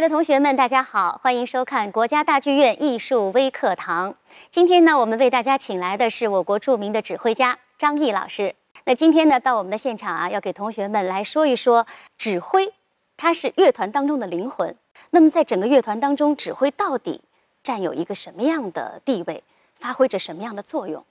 爱的同学们，大家好，欢迎收看国家大剧院艺术微课堂。今天呢，我们为大家请来的是我国著名的指挥家张毅老师。那今天呢，到我们的现场啊，要给同学们来说一说指挥，它是乐团当中的灵魂。那么在整个乐团当中，指挥到底占有一个什么样的地位，发挥着什么样的作用？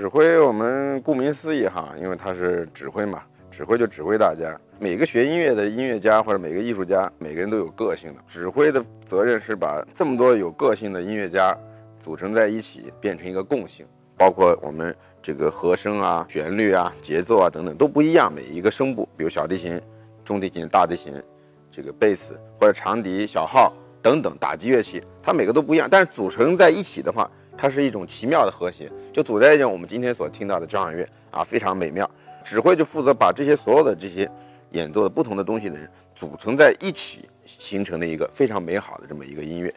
指挥，我们顾名思义哈，因为他是指挥嘛，指挥就指挥大家。每个学音乐的音乐家或者每个艺术家，每个人都有个性的。指挥的责任是把这么多有个性的音乐家组成在一起，变成一个共性。包括我们这个和声啊、旋律啊、节奏啊等等都不一样。每一个声部，比如小提琴、中提琴、大提琴，这个贝斯或者长笛、小号等等打击乐器，它每个都不一样。但是组成在一起的话，它是一种奇妙的和谐，就组在一起，我们今天所听到的交响乐啊，非常美妙。指挥就负责把这些所有的这些演奏的不同的东西的人组成在一起，形成了一个非常美好的这么一个音乐。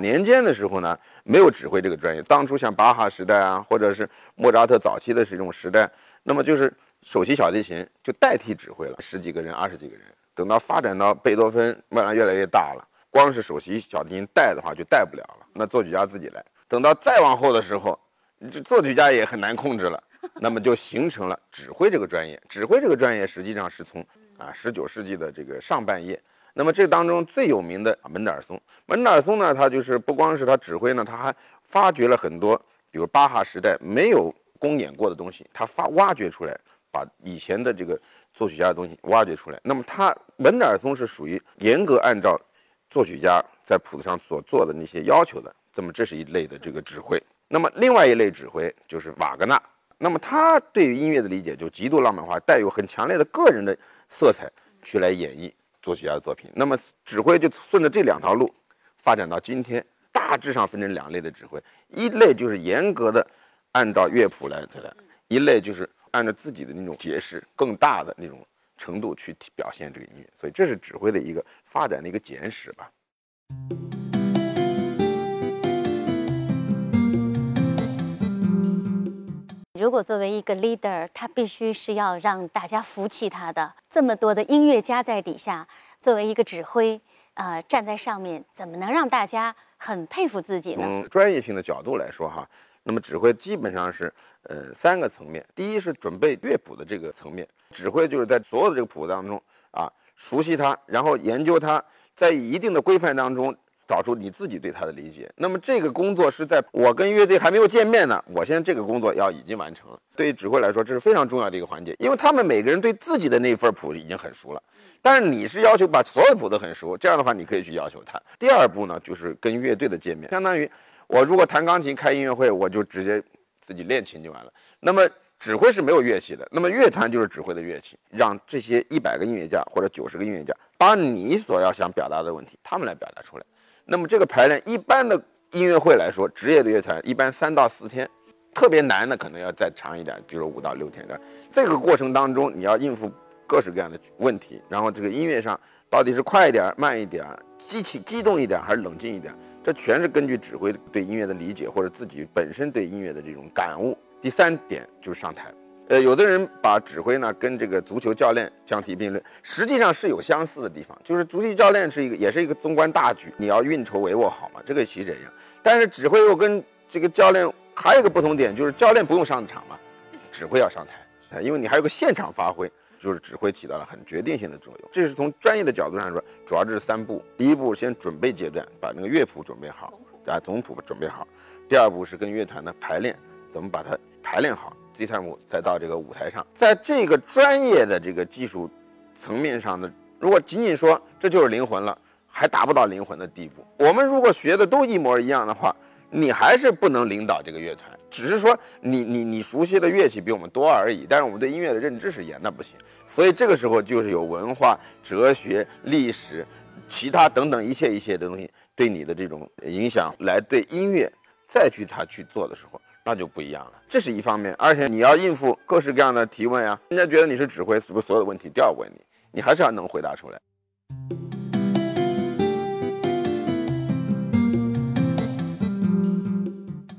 年间的时候呢，没有指挥这个专业。当初像巴哈时代啊，或者是莫扎特早期的这种时代，那么就是首席小提琴就代替指挥了，十几个人、二十几个人。等到发展到贝多芬，慢慢越来越大了，光是首席小提琴带的话就带不了了，那作曲家自己来。等到再往后的时候，这作曲家也很难控制了，那么就形成了指挥这个专业。指挥这个专业实际上是从啊十九世纪的这个上半叶。那么这当中最有名的门德尔松，门德尔松呢，他就是不光是他指挥呢，他还发掘了很多，比如巴哈时代没有公演过的东西，他发挖掘出来，把以前的这个作曲家的东西挖掘出来。那么他门德尔松是属于严格按照作曲家在谱子上所做的那些要求的，这么这是一类的这个指挥。那么另外一类指挥就是瓦格纳，那么他对于音乐的理解就极度浪漫化，带有很强烈的个人的色彩去来演绎。作曲家的作品，那么指挥就顺着这两条路发展到今天，大致上分成两类的指挥，一类就是严格的按照乐谱来来，一类就是按照自己的那种解释更大的那种程度去表现这个音乐，所以这是指挥的一个发展的一个简史吧。如果作为一个 leader，他必须是要让大家服气他的。这么多的音乐家在底下，作为一个指挥，呃，站在上面，怎么能让大家很佩服自己呢？从专业性的角度来说，哈，那么指挥基本上是呃三个层面。第一是准备乐谱的这个层面，指挥就是在所有的这个谱当中啊，熟悉它，然后研究它，在一定的规范当中。找出你自己对他的理解。那么这个工作是在我跟乐队还没有见面呢，我现在这个工作要已经完成了。对于指挥来说，这是非常重要的一个环节，因为他们每个人对自己的那份谱已经很熟了。但是你是要求把所有谱都很熟，这样的话你可以去要求他。第二步呢，就是跟乐队的见面，相当于我如果弹钢琴开音乐会，我就直接自己练琴就完了。那么指挥是没有乐器的，那么乐团就是指挥的乐器，让这些一百个音乐家或者九十个音乐家，把你所要想表达的问题，他们来表达出来。那么这个排练，一般的音乐会来说，职业的乐团一般三到四天，特别难的可能要再长一点，比如五到六天的。这个过程当中，你要应付各式各样的问题，然后这个音乐上到底是快一点、慢一点，激起激动一点还是冷静一点，这全是根据指挥对音乐的理解或者自己本身对音乐的这种感悟。第三点就是上台。呃，有的人把指挥呢跟这个足球教练相提并论，实际上是有相似的地方。就是足球教练是一个，也是一个纵观大局，你要运筹帷幄好嘛，这个其实也一样。但是指挥又跟这个教练还有一个不同点，就是教练不用上场嘛，指挥要上台啊，因为你还有个现场发挥，就是指挥起到了很决定性的作用。这是从专业的角度上说，主要这是三步：第一步先准备阶段，把那个乐谱准备好，啊，总谱准备好；第二步是跟乐团的排练，怎么把它排练好。第三幕再到这个舞台上，在这个专业的这个技术层面上的，如果仅仅说这就是灵魂了，还达不到灵魂的地步。我们如果学的都一模一样的话，你还是不能领导这个乐团。只是说你你你熟悉的乐器比我们多而已，但是我们对音乐的认知是一样，那不行。所以这个时候就是有文化、哲学、历史、其他等等一切一切的东西对你的这种影响，来对音乐再去他去做的时候，那就不一样了。这是一方面，而且你要应付各式各样的提问啊，人家觉得你是指挥，是不是所有的问题都要问你？你还是要能回答出来。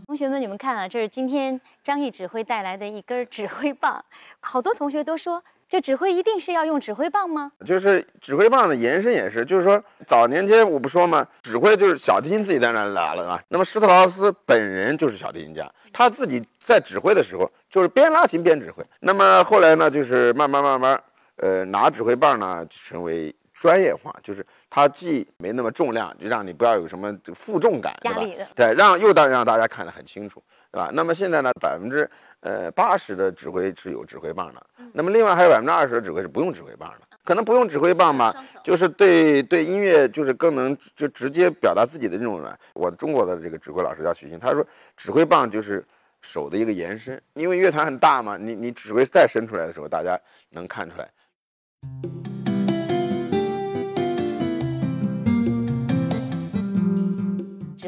同学们，你们看啊，这是今天张毅指挥带来的一根指挥棒。好多同学都说，这指挥一定是要用指挥棒吗？就是指挥棒的延伸也是，就是说早年间我不说吗？指挥就是小提琴自己在那拉了啊。那么施特劳斯本人就是小提琴家，他自己在指挥的时候就是边拉琴边指挥。那么后来呢，就是慢慢慢慢，呃，拿指挥棒呢成为。专业化就是它既没那么重量，就让你不要有什么这个负重感，对吧？对，让又当让大家看得很清楚，对吧？那么现在呢，百分之呃八十的指挥是有指挥棒的，那么另外还有百分之二十的指挥是不用指挥棒的。可能不用指挥棒吧，就是对对音乐就是更能就直接表达自己的这种。我中国的这个指挥老师叫许昕，他说指挥棒就是手的一个延伸，因为乐团很大嘛，你你指挥再伸出来的时候，大家能看出来。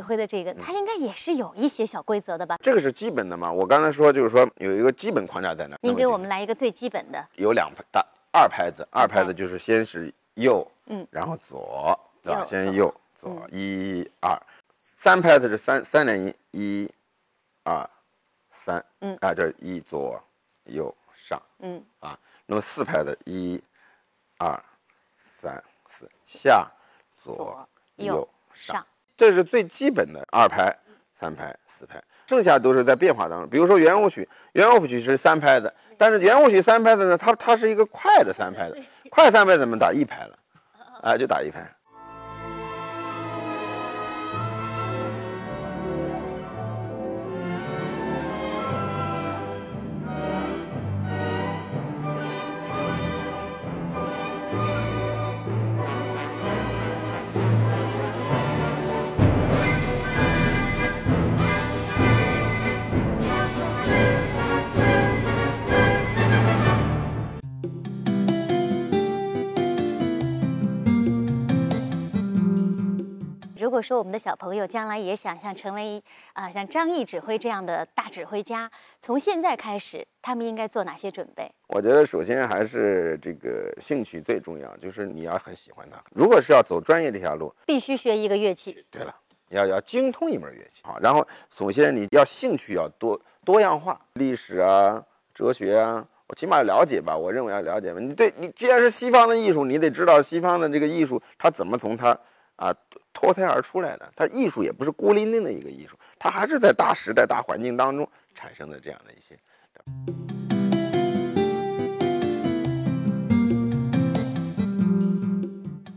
挥的这个，它应该也是有一些小规则的吧？这个是基本的嘛。我刚才说就是说有一个基本框架在那。您给我们来一个最基本的。有两拍大二拍子，二拍子就是先是右，嗯，然后左，对吧？先右左一二，三拍子是三三连音，一、二、三，嗯，啊，这是一左右上，嗯，啊，那么四拍子一、二、三、四下左右上。这是最基本的二拍、三拍、四拍，剩下都是在变化当中。比如说圆舞曲，圆舞曲是三拍的，但是圆舞曲三拍的呢，它它是一个快的三拍的，快三拍怎么打一拍了？啊，就打一拍。如果说我们的小朋友将来也想像成为啊像张毅指挥这样的大指挥家，从现在开始，他们应该做哪些准备？我觉得首先还是这个兴趣最重要，就是你要很喜欢它。如果是要走专业这条路，必须学一个乐器。对了，要要精通一门乐器啊，然后首先你要兴趣要多多样化，历史啊、哲学啊，我起码了解吧。我认为要了解吧。你对你既然是西方的艺术，你得知道西方的这个艺术它怎么从它啊。脱胎而出来的，它艺术也不是孤零零的一个艺术，它还是在大时代、大环境当中产生的这样的一些。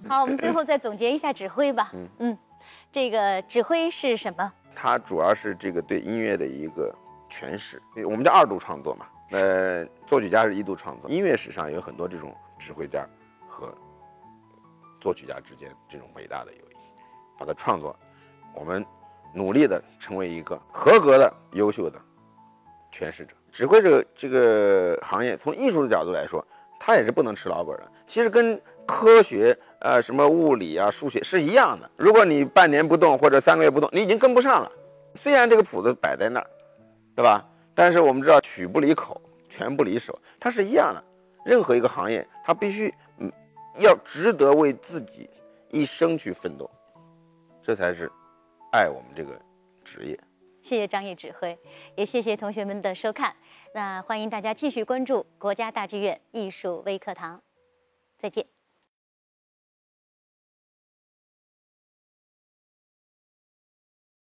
好，我们最后再总结一下指挥吧。嗯嗯，这个指挥是什么？它主要是这个对音乐的一个诠释，我们叫二度创作嘛。呃，作曲家是一度创作，音乐史上有很多这种指挥家和作曲家之间这种伟大的友谊。把它创作，我们努力的成为一个合格的、优秀的诠释者。指挥这个这个行业，从艺术的角度来说，它也是不能吃老本的。其实跟科学，呃，什么物理啊、数学是一样的。如果你半年不动或者三个月不动，你已经跟不上了。虽然这个谱子摆在那儿，对吧？但是我们知道，曲不离口，拳不离手，它是一样的。任何一个行业，它必须嗯，要值得为自己一生去奋斗。这才是爱我们这个职业。谢谢张毅指挥，也谢谢同学们的收看。那欢迎大家继续关注国家大剧院艺术微课堂，再见。